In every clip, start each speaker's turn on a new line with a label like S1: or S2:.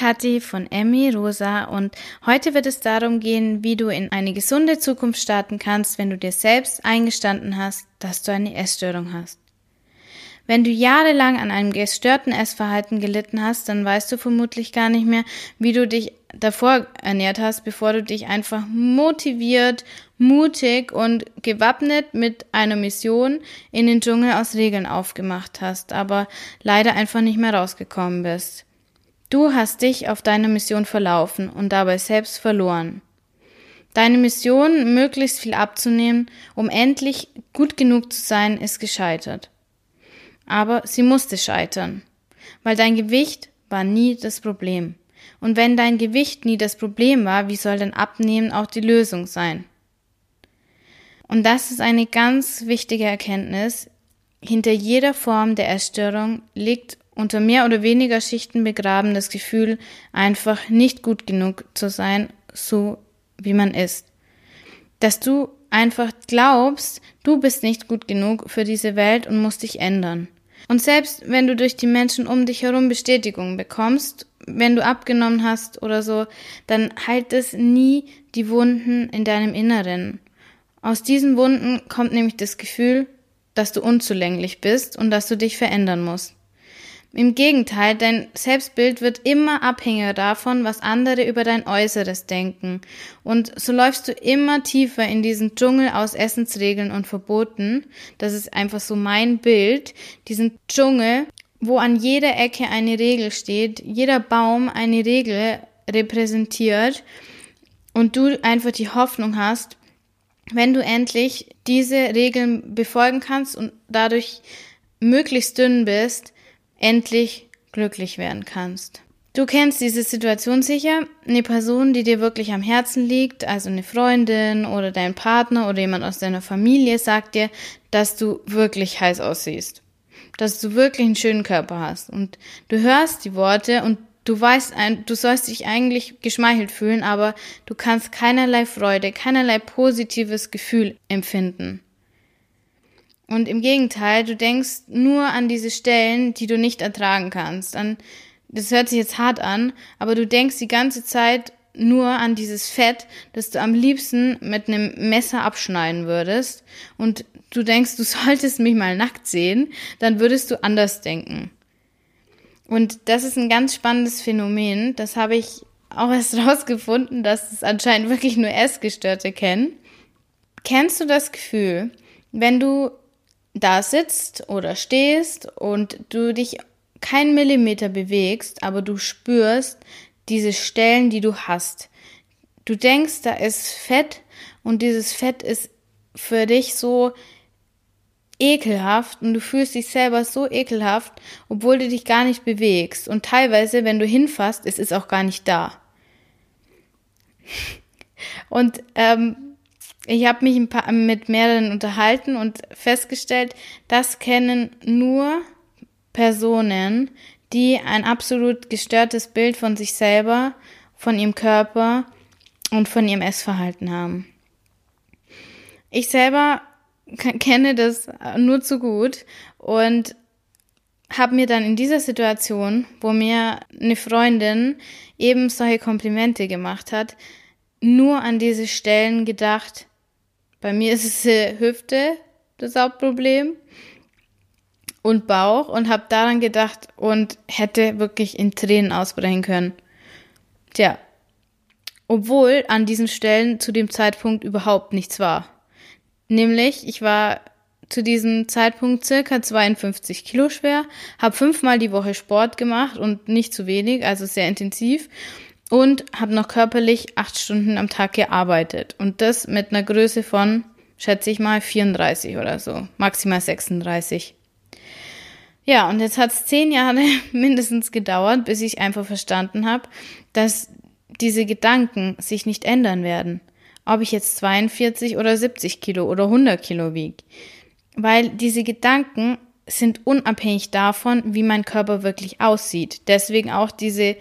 S1: Kathi von Emmy Rosa und heute wird es darum gehen, wie du in eine gesunde Zukunft starten kannst, wenn du dir selbst eingestanden hast, dass du eine Essstörung hast. Wenn du jahrelang an einem gestörten Essverhalten gelitten hast, dann weißt du vermutlich gar nicht mehr, wie du dich davor ernährt hast, bevor du dich einfach motiviert, mutig und gewappnet mit einer Mission in den Dschungel aus Regeln aufgemacht hast, aber leider einfach nicht mehr rausgekommen bist. Du hast dich auf deiner Mission verlaufen und dabei selbst verloren. Deine Mission, möglichst viel abzunehmen, um endlich gut genug zu sein, ist gescheitert. Aber sie musste scheitern, weil dein Gewicht war nie das Problem. Und wenn dein Gewicht nie das Problem war, wie soll dein Abnehmen auch die Lösung sein? Und das ist eine ganz wichtige Erkenntnis. Hinter jeder Form der Essstörung liegt unter mehr oder weniger Schichten begraben das Gefühl, einfach nicht gut genug zu sein, so wie man ist. Dass du einfach glaubst, du bist nicht gut genug für diese Welt und musst dich ändern. Und selbst wenn du durch die Menschen um dich herum Bestätigung bekommst, wenn du abgenommen hast oder so, dann heilt es nie die Wunden in deinem Inneren. Aus diesen Wunden kommt nämlich das Gefühl, dass du unzulänglich bist und dass du dich verändern musst. Im Gegenteil, dein Selbstbild wird immer abhängiger davon, was andere über dein Äußeres denken. Und so läufst du immer tiefer in diesen Dschungel aus Essensregeln und Verboten. Das ist einfach so mein Bild. Diesen Dschungel, wo an jeder Ecke eine Regel steht, jeder Baum eine Regel repräsentiert und du einfach die Hoffnung hast, wenn du endlich diese Regeln befolgen kannst und dadurch möglichst dünn bist, endlich glücklich werden kannst. Du kennst diese Situation sicher. Eine Person, die dir wirklich am Herzen liegt, also eine Freundin oder dein Partner oder jemand aus deiner Familie, sagt dir, dass du wirklich heiß aussiehst. Dass du wirklich einen schönen Körper hast. Und du hörst die Worte und du weißt, du sollst dich eigentlich geschmeichelt fühlen, aber du kannst keinerlei Freude, keinerlei positives Gefühl empfinden. Und im Gegenteil, du denkst nur an diese Stellen, die du nicht ertragen kannst. An, das hört sich jetzt hart an, aber du denkst die ganze Zeit nur an dieses Fett, das du am liebsten mit einem Messer abschneiden würdest. Und du denkst, du solltest mich mal nackt sehen, dann würdest du anders denken. Und das ist ein ganz spannendes Phänomen. Das habe ich auch erst rausgefunden, dass es anscheinend wirklich nur Essgestörte kennen. Kennst du das Gefühl, wenn du da sitzt oder stehst und du dich keinen Millimeter bewegst, aber du spürst diese Stellen, die du hast. Du denkst, da ist Fett und dieses Fett ist für dich so ekelhaft und du fühlst dich selber so ekelhaft, obwohl du dich gar nicht bewegst. Und teilweise, wenn du hinfasst, ist es auch gar nicht da. Und ähm, ich habe mich paar, mit mehreren unterhalten und festgestellt, das kennen nur Personen, die ein absolut gestörtes Bild von sich selber, von ihrem Körper und von ihrem Essverhalten haben. Ich selber kenne das nur zu gut und habe mir dann in dieser Situation, wo mir eine Freundin eben solche Komplimente gemacht hat, nur an diese Stellen gedacht, bei mir ist es Hüfte das Hauptproblem und Bauch und habe daran gedacht und hätte wirklich in Tränen ausbrechen können. Tja, obwohl an diesen Stellen zu dem Zeitpunkt überhaupt nichts war. Nämlich, ich war zu diesem Zeitpunkt circa 52 Kilo schwer, habe fünfmal die Woche Sport gemacht und nicht zu wenig, also sehr intensiv und habe noch körperlich acht Stunden am Tag gearbeitet. Und das mit einer Größe von, schätze ich mal, 34 oder so, maximal 36. Ja, und jetzt hat es zehn Jahre mindestens gedauert, bis ich einfach verstanden habe, dass diese Gedanken sich nicht ändern werden. Ob ich jetzt 42 oder 70 Kilo oder 100 Kilo wiege. Weil diese Gedanken sind unabhängig davon, wie mein Körper wirklich aussieht. Deswegen auch diese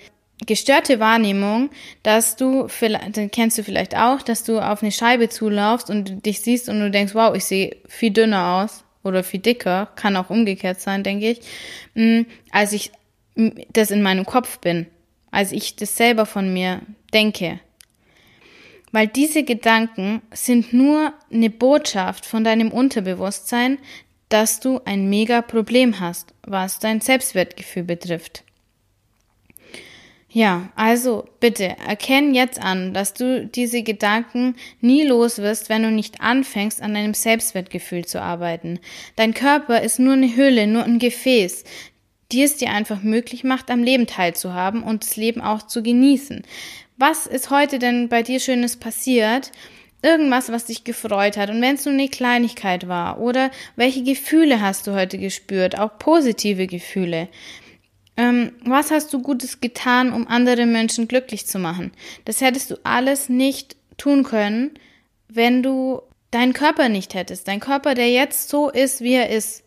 S1: gestörte Wahrnehmung, dass du, vielleicht, kennst du vielleicht auch, dass du auf eine Scheibe zulaufst und dich siehst und du denkst, wow, ich sehe viel dünner aus oder viel dicker, kann auch umgekehrt sein, denke ich, mm, als ich das in meinem Kopf bin. als ich das selber von mir denke. Weil diese Gedanken sind nur eine Botschaft von deinem Unterbewusstsein, dass du ein mega Problem hast, was dein Selbstwertgefühl betrifft. Ja, also bitte erkenn jetzt an, dass du diese Gedanken nie los wirst, wenn du nicht anfängst, an deinem Selbstwertgefühl zu arbeiten. Dein Körper ist nur eine Hülle, nur ein Gefäß, die es dir einfach möglich macht, am Leben teilzuhaben und das Leben auch zu genießen. Was ist heute denn bei dir Schönes passiert? Irgendwas, was dich gefreut hat. Und wenn es nur eine Kleinigkeit war. Oder welche Gefühle hast du heute gespürt? Auch positive Gefühle. Ähm, was hast du Gutes getan, um andere Menschen glücklich zu machen? Das hättest du alles nicht tun können, wenn du deinen Körper nicht hättest. Dein Körper, der jetzt so ist, wie er ist.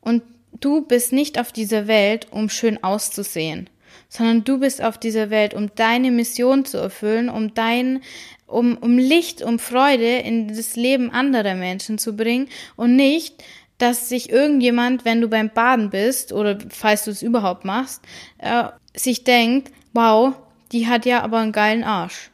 S1: Und du bist nicht auf dieser Welt, um schön auszusehen, sondern du bist auf dieser Welt, um deine Mission zu erfüllen, um dein, um, um Licht, um Freude in das Leben anderer Menschen zu bringen und nicht, dass sich irgendjemand, wenn du beim Baden bist oder falls du es überhaupt machst, äh, sich denkt, wow, die hat ja aber einen geilen Arsch.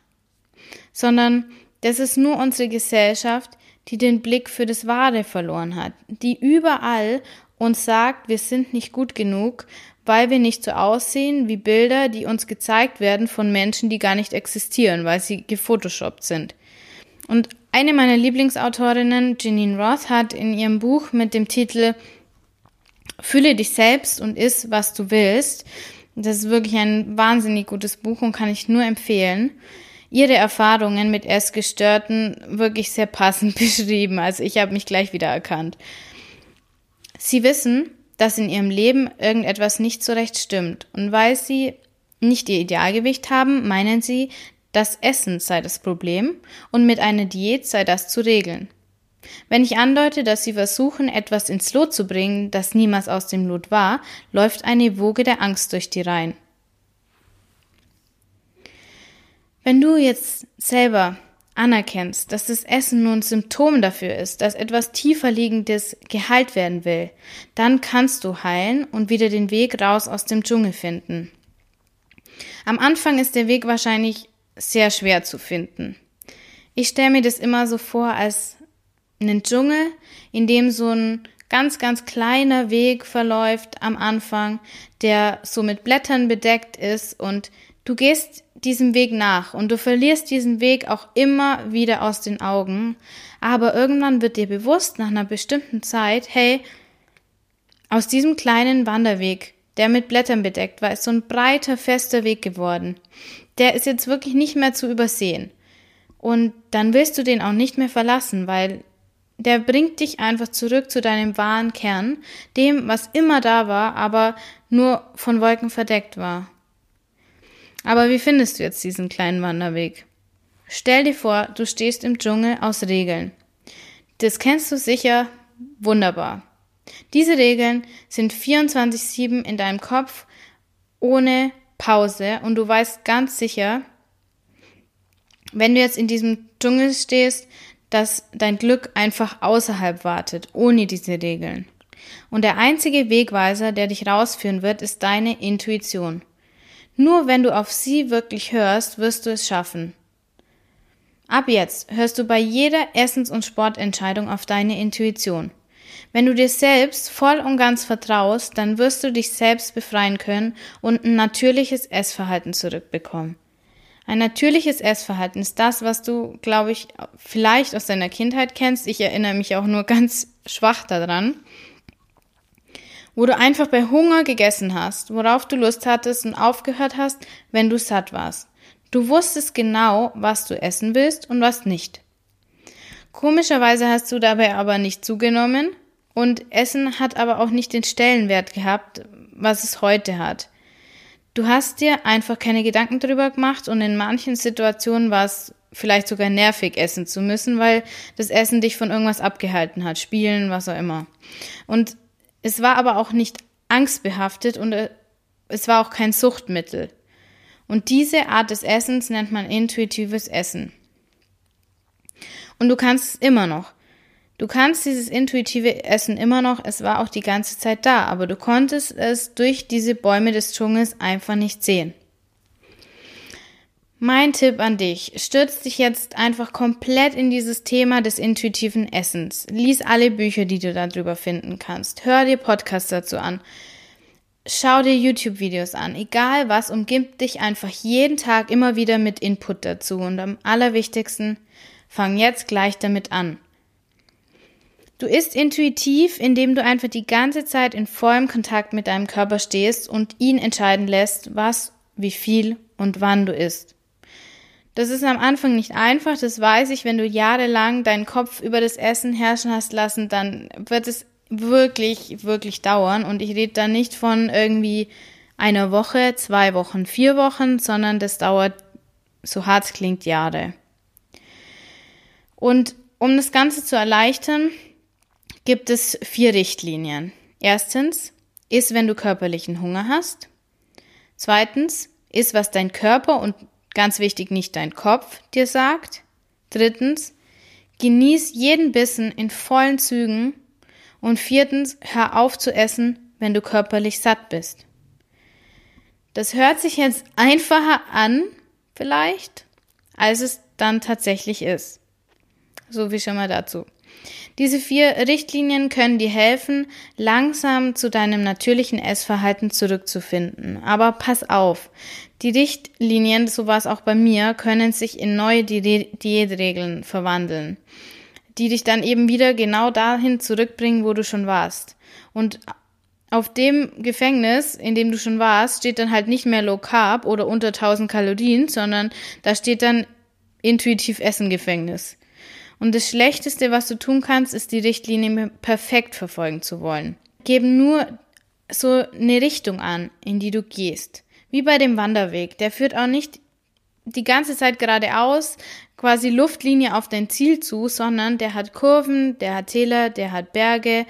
S1: Sondern das ist nur unsere Gesellschaft, die den Blick für das Wahre verloren hat, die überall uns sagt, wir sind nicht gut genug, weil wir nicht so aussehen wie Bilder, die uns gezeigt werden von Menschen, die gar nicht existieren, weil sie gefotoshoppt sind. Und eine meiner Lieblingsautorinnen, Janine Roth, hat in ihrem Buch mit dem Titel Fühle dich selbst und iss, was du willst. Das ist wirklich ein wahnsinnig gutes Buch und kann ich nur empfehlen. Ihre Erfahrungen mit Essgestörten wirklich sehr passend beschrieben. Also ich habe mich gleich wieder erkannt. Sie wissen, dass in ihrem Leben irgendetwas nicht so recht stimmt. Und weil sie nicht ihr Idealgewicht haben, meinen sie, das Essen sei das Problem und mit einer Diät sei das zu regeln. Wenn ich andeute, dass sie versuchen, etwas ins Lot zu bringen, das niemals aus dem Lot war, läuft eine Woge der Angst durch die Reihen. Wenn du jetzt selber anerkennst, dass das Essen nur ein Symptom dafür ist, dass etwas tiefer liegendes geheilt werden will, dann kannst du heilen und wieder den Weg raus aus dem Dschungel finden. Am Anfang ist der Weg wahrscheinlich sehr schwer zu finden. Ich stelle mir das immer so vor als einen Dschungel, in dem so ein ganz, ganz kleiner Weg verläuft am Anfang, der so mit Blättern bedeckt ist und du gehst diesem Weg nach und du verlierst diesen Weg auch immer wieder aus den Augen, aber irgendwann wird dir bewusst nach einer bestimmten Zeit, hey, aus diesem kleinen Wanderweg, der mit Blättern bedeckt war, ist so ein breiter, fester Weg geworden der ist jetzt wirklich nicht mehr zu übersehen. Und dann willst du den auch nicht mehr verlassen, weil der bringt dich einfach zurück zu deinem wahren Kern, dem, was immer da war, aber nur von Wolken verdeckt war. Aber wie findest du jetzt diesen kleinen Wanderweg? Stell dir vor, du stehst im Dschungel aus Regeln. Das kennst du sicher wunderbar. Diese Regeln sind 24-7 in deinem Kopf ohne Pause und du weißt ganz sicher, wenn du jetzt in diesem Dschungel stehst, dass dein Glück einfach außerhalb wartet, ohne diese Regeln. Und der einzige Wegweiser, der dich rausführen wird, ist deine Intuition. Nur wenn du auf sie wirklich hörst, wirst du es schaffen. Ab jetzt hörst du bei jeder Essens- und Sportentscheidung auf deine Intuition. Wenn du dir selbst voll und ganz vertraust, dann wirst du dich selbst befreien können und ein natürliches Essverhalten zurückbekommen. Ein natürliches Essverhalten ist das, was du, glaube ich, vielleicht aus deiner Kindheit kennst. Ich erinnere mich auch nur ganz schwach daran. Wo du einfach bei Hunger gegessen hast, worauf du Lust hattest und aufgehört hast, wenn du satt warst. Du wusstest genau, was du essen willst und was nicht. Komischerweise hast du dabei aber nicht zugenommen und Essen hat aber auch nicht den Stellenwert gehabt, was es heute hat. Du hast dir einfach keine Gedanken darüber gemacht und in manchen Situationen war es vielleicht sogar nervig, essen zu müssen, weil das Essen dich von irgendwas abgehalten hat, spielen, was auch immer. Und es war aber auch nicht angstbehaftet und äh, es war auch kein Suchtmittel. Und diese Art des Essens nennt man intuitives Essen. Und du kannst es immer noch. Du kannst dieses intuitive Essen immer noch, es war auch die ganze Zeit da, aber du konntest es durch diese Bäume des Dschungels einfach nicht sehen. Mein Tipp an dich, stürz dich jetzt einfach komplett in dieses Thema des intuitiven Essens. Lies alle Bücher, die du darüber finden kannst. Hör dir Podcasts dazu an. Schau dir YouTube-Videos an. Egal was, umgibt dich einfach jeden Tag immer wieder mit Input dazu. Und am allerwichtigsten, fang jetzt gleich damit an. Du isst intuitiv, indem du einfach die ganze Zeit in vollem Kontakt mit deinem Körper stehst und ihn entscheiden lässt, was, wie viel und wann du isst. Das ist am Anfang nicht einfach, das weiß ich. Wenn du jahrelang deinen Kopf über das Essen herrschen hast lassen, dann wird es wirklich, wirklich dauern. Und ich rede da nicht von irgendwie einer Woche, zwei Wochen, vier Wochen, sondern das dauert, so hart es klingt, Jahre. Und um das Ganze zu erleichtern, gibt es vier Richtlinien. Erstens, ist, wenn du körperlichen Hunger hast. Zweitens, ist, was dein Körper und Ganz wichtig, nicht dein Kopf dir sagt. Drittens, genieß jeden Bissen in vollen Zügen. Und viertens, hör auf zu essen, wenn du körperlich satt bist. Das hört sich jetzt einfacher an, vielleicht, als es dann tatsächlich ist. So wie schon mal dazu. Diese vier Richtlinien können dir helfen, langsam zu deinem natürlichen Essverhalten zurückzufinden. Aber pass auf, die Richtlinien, so war es auch bei mir, können sich in neue Diätregeln verwandeln, die dich dann eben wieder genau dahin zurückbringen, wo du schon warst. Und auf dem Gefängnis, in dem du schon warst, steht dann halt nicht mehr Low Carb oder unter 1000 Kalorien, sondern da steht dann intuitiv Essen Gefängnis. Und das Schlechteste, was du tun kannst, ist die Richtlinie perfekt verfolgen zu wollen. Geben nur so eine Richtung an, in die du gehst. Wie bei dem Wanderweg. Der führt auch nicht die ganze Zeit geradeaus, quasi Luftlinie auf dein Ziel zu, sondern der hat Kurven, der hat Täler, der hat Berge.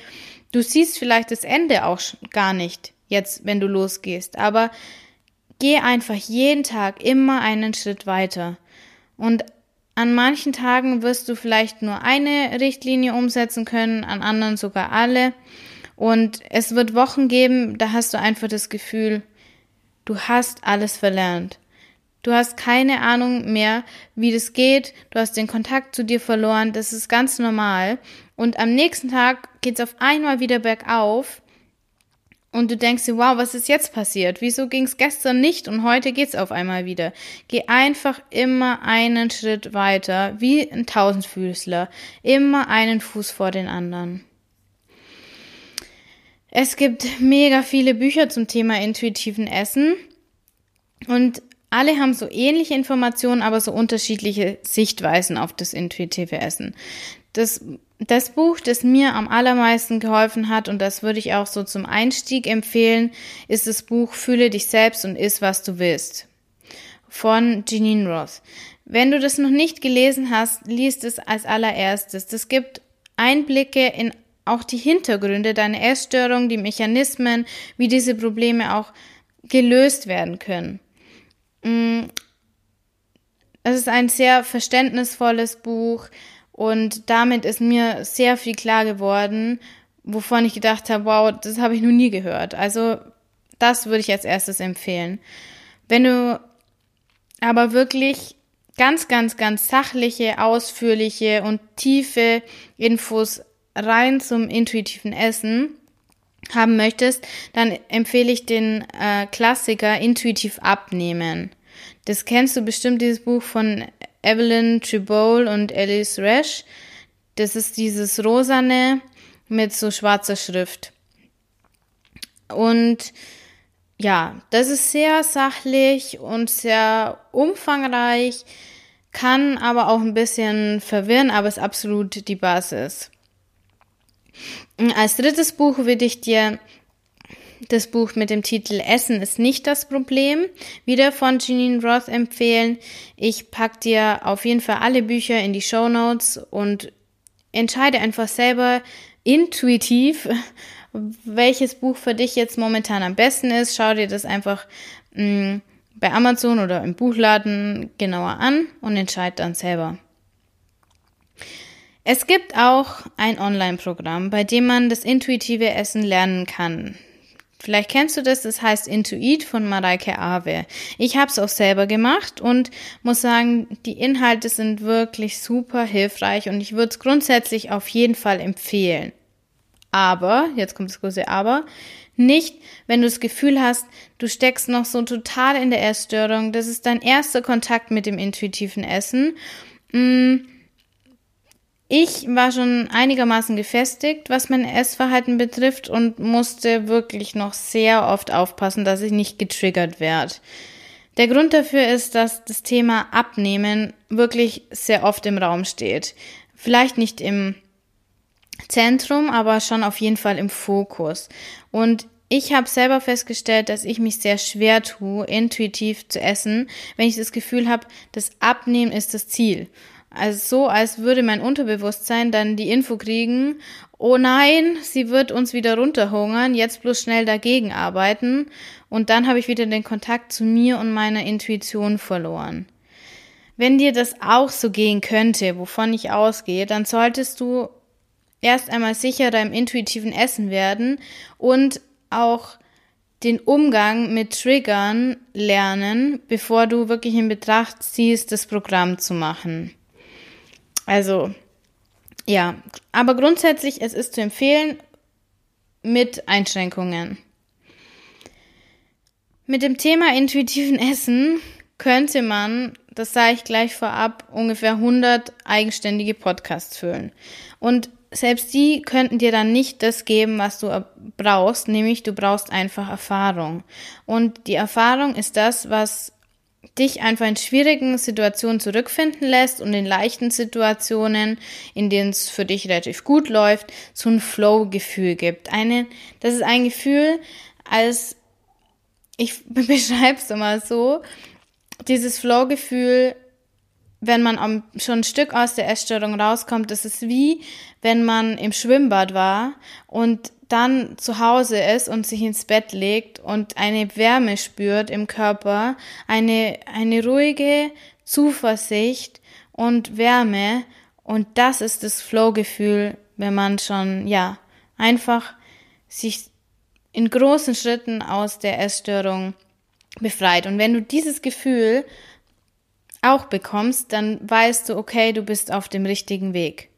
S1: Du siehst vielleicht das Ende auch gar nicht, jetzt, wenn du losgehst, aber geh einfach jeden Tag immer einen Schritt weiter. Und an manchen Tagen wirst du vielleicht nur eine Richtlinie umsetzen können, an anderen sogar alle. Und es wird Wochen geben, da hast du einfach das Gefühl, du hast alles verlernt. Du hast keine Ahnung mehr, wie das geht. Du hast den Kontakt zu dir verloren. Das ist ganz normal. Und am nächsten Tag geht's auf einmal wieder bergauf und du denkst dir, wow, was ist jetzt passiert? Wieso ging es gestern nicht und heute geht's auf einmal wieder? Geh einfach immer einen Schritt weiter, wie ein Tausendfüßler, immer einen Fuß vor den anderen. Es gibt mega viele Bücher zum Thema intuitiven Essen und alle haben so ähnliche Informationen, aber so unterschiedliche Sichtweisen auf das intuitive Essen. Das das Buch, das mir am allermeisten geholfen hat, und das würde ich auch so zum Einstieg empfehlen, ist das Buch Fühle dich selbst und iss, was du willst von Janine Roth. Wenn du das noch nicht gelesen hast, liest es als allererstes. Das gibt Einblicke in auch die Hintergründe deiner Essstörung, die Mechanismen, wie diese Probleme auch gelöst werden können. Mm. Es ist ein sehr verständnisvolles Buch, und damit ist mir sehr viel klar geworden, wovon ich gedacht habe, wow, das habe ich noch nie gehört. Also das würde ich als erstes empfehlen. Wenn du aber wirklich ganz, ganz, ganz sachliche, ausführliche und tiefe Infos rein zum intuitiven Essen haben möchtest, dann empfehle ich den äh, Klassiker Intuitiv abnehmen. Das kennst du bestimmt, dieses Buch von Evelyn Tribole und Alice Resch. Das ist dieses rosane mit so schwarzer Schrift. Und ja, das ist sehr sachlich und sehr umfangreich, kann aber auch ein bisschen verwirren, aber ist absolut die Basis. Als drittes Buch würde ich dir das Buch mit dem Titel Essen ist nicht das Problem, wieder von Janine Roth empfehlen. Ich pack dir auf jeden Fall alle Bücher in die Show Notes und entscheide einfach selber intuitiv, welches Buch für dich jetzt momentan am besten ist. Schau dir das einfach mh, mm, bei Amazon oder im Buchladen genauer an und entscheide dann selber. Es gibt auch ein Online-Programm, bei dem man das intuitive Essen lernen kann Vielleicht kennst du das, das heißt Intuit von Mareike Awe. Ich habe es auch selber gemacht und muss sagen, die Inhalte sind wirklich super hilfreich und ich würde es grundsätzlich auf jeden Fall empfehlen. Aber, jetzt kommt das große Aber, nicht, wenn du das Gefühl hast, du steckst noch so total in der Essstörung, das ist dein erster Kontakt mit dem intuitiven Essen. Mm, ich war schon einigermaßen gefestigt, was mein Essverhalten betrifft und musste wirklich noch sehr oft aufpassen, dass ich nicht getriggert werde. Der Grund dafür ist, dass das Thema Abnehmen wirklich sehr oft im Raum steht. Vielleicht nicht im Zentrum, aber schon auf jeden Fall im Fokus. Und ich habe selber festgestellt, dass ich mich sehr schwer tue, intuitiv zu essen, wenn ich das Gefühl habe, das Abnehmen ist das Ziel. Also so, als würde mein Unterbewusstsein dann die Info kriegen, oh nein, sie wird uns wieder runterhungern, jetzt bloß schnell dagegen arbeiten. Und dann habe ich wieder den Kontakt zu mir und meiner Intuition verloren. Wenn dir das auch so gehen könnte, wovon ich ausgehe, dann solltest du erst einmal sicherer im intuitiven Essen werden und auch den Umgang mit Triggern lernen, bevor du wirklich in Betracht ziehst, das Programm zu machen. Also, ja, aber grundsätzlich, es ist zu empfehlen mit Einschränkungen. Mit dem Thema intuitiven Essen könnte man, das sage ich gleich vorab, ungefähr 100 eigenständige Podcasts füllen. Und selbst die könnten dir dann nicht das geben, was du brauchst, nämlich du brauchst einfach Erfahrung. Und die Erfahrung ist das, was dich einfach in schwierigen Situationen zurückfinden lässt und in leichten Situationen, in denen es für dich relativ gut läuft, so ein Flow-Gefühl gibt. Eine, das ist ein Gefühl, als ich beschreibe es immer so, dieses Flow-Gefühl, wenn man schon ein Stück aus der Essstörung rauskommt, das ist wie, wenn man im Schwimmbad war und dann zu Hause ist und sich ins Bett legt und eine Wärme spürt im Körper, eine, eine ruhige Zuversicht und Wärme und das ist das Flow-Gefühl, wenn man schon, ja, einfach sich in großen Schritten aus der Essstörung befreit. Und wenn du dieses Gefühl auch bekommst, dann weißt du, okay, du bist auf dem richtigen Weg.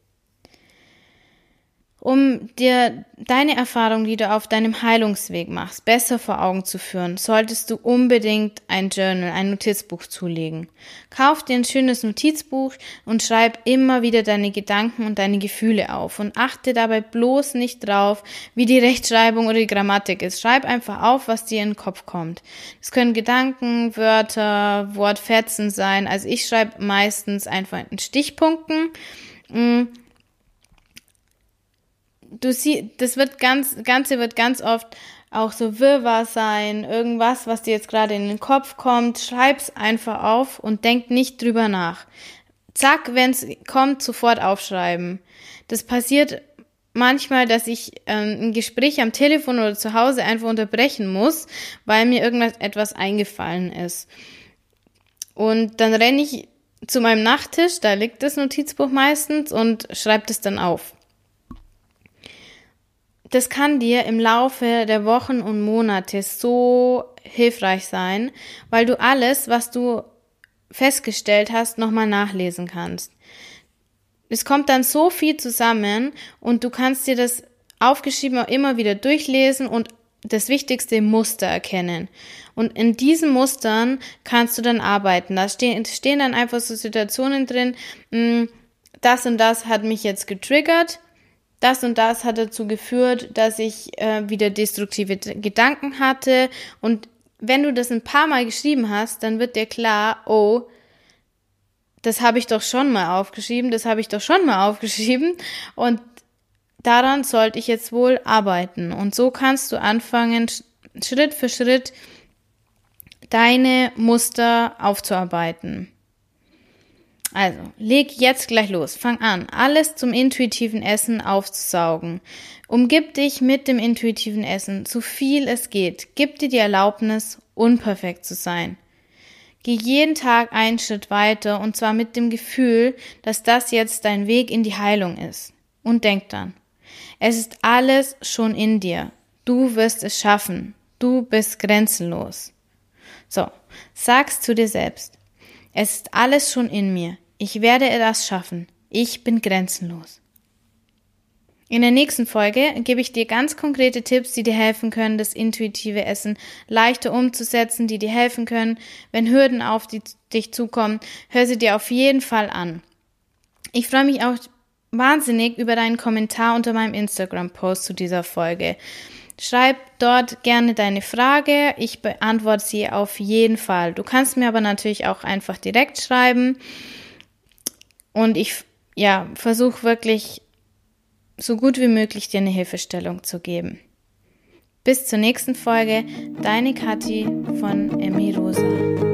S1: Um dir deine Erfahrung, die du auf deinem Heilungsweg machst, besser vor Augen zu führen, solltest du unbedingt ein Journal, ein Notizbuch zulegen. Kauf dir ein schönes Notizbuch und schreib immer wieder deine Gedanken und deine Gefühle auf und achte dabei bloß nicht drauf, wie die Rechtschreibung oder die Grammatik ist. Schreib einfach auf, was dir in den Kopf kommt. Es können Gedanken, Wörter, Wortfetzen sein. Also ich schreibe meistens einfach in Stichpunkten mm, du siehst, das wird ganz, Ganze wird ganz oft auch so Wirrwarr sein, irgendwas, was dir jetzt gerade in den Kopf kommt, schreib's einfach auf und denk nicht drüber nach. Zack, wenn's kommt, sofort aufschreiben. Das passiert manchmal, dass ich ähm, ein Gespräch am Telefon oder zu Hause einfach unterbrechen muss, weil mir irgendwas etwas eingefallen ist. Und dann renne ich zu meinem Nachttisch, da liegt das Notizbuch meistens und schreibe das dann auf das kann dir im Laufe der Wochen und Monate so hilfreich sein, weil du alles, was du festgestellt hast, nochmal nachlesen kannst. Es kommt dann so viel zusammen und du kannst dir das aufgeschrieben auch immer wieder durchlesen und das wichtigste Muster erkennen. Und in diesen Mustern kannst du dann arbeiten. Da stehen, stehen dann einfach so Situationen drin, hm, das und das hat mich jetzt getriggert das und das hat dazu geführt, dass ich äh, wieder destruktive Gedanken hatte. Und wenn du das ein paar Mal geschrieben hast, dann wird dir klar, oh, das habe ich doch schon mal aufgeschrieben, das habe ich doch schon mal aufgeschrieben. Und daran sollte ich jetzt wohl arbeiten. Und so kannst du anfangen, Schritt für Schritt deine Muster aufzuarbeiten. Also, leg jetzt gleich los. Fang an, alles zum intuitiven Essen aufzusaugen. Umgib dich mit dem intuitiven Essen, so viel es geht. Gib dir die Erlaubnis, unperfekt zu sein. Geh jeden Tag einen Schritt weiter und zwar mit dem Gefühl, dass das jetzt dein Weg in die Heilung ist. Und denk dann, es ist alles schon in dir. Du wirst es schaffen. Du bist grenzenlos. So, sag's zu dir selbst. Es ist alles schon in mir. Ich werde das schaffen. Ich bin grenzenlos. In der nächsten Folge gebe ich dir ganz konkrete Tipps, die dir helfen können, das intuitive Essen leichter umzusetzen, die dir helfen können, wenn Hürden auf die, dich zukommen. Hör sie dir auf jeden Fall an. Ich freue mich auch wahnsinnig über deinen Kommentar unter meinem Instagram-Post zu dieser Folge. Schreib dort gerne deine Frage. Ich beantworte sie auf jeden Fall. Du kannst mir aber natürlich auch einfach direkt schreiben. Und ich, ja, versuche wirklich so gut wie möglich dir eine Hilfestellung zu geben. Bis zur nächsten Folge, deine Kathi von Emi Rosa.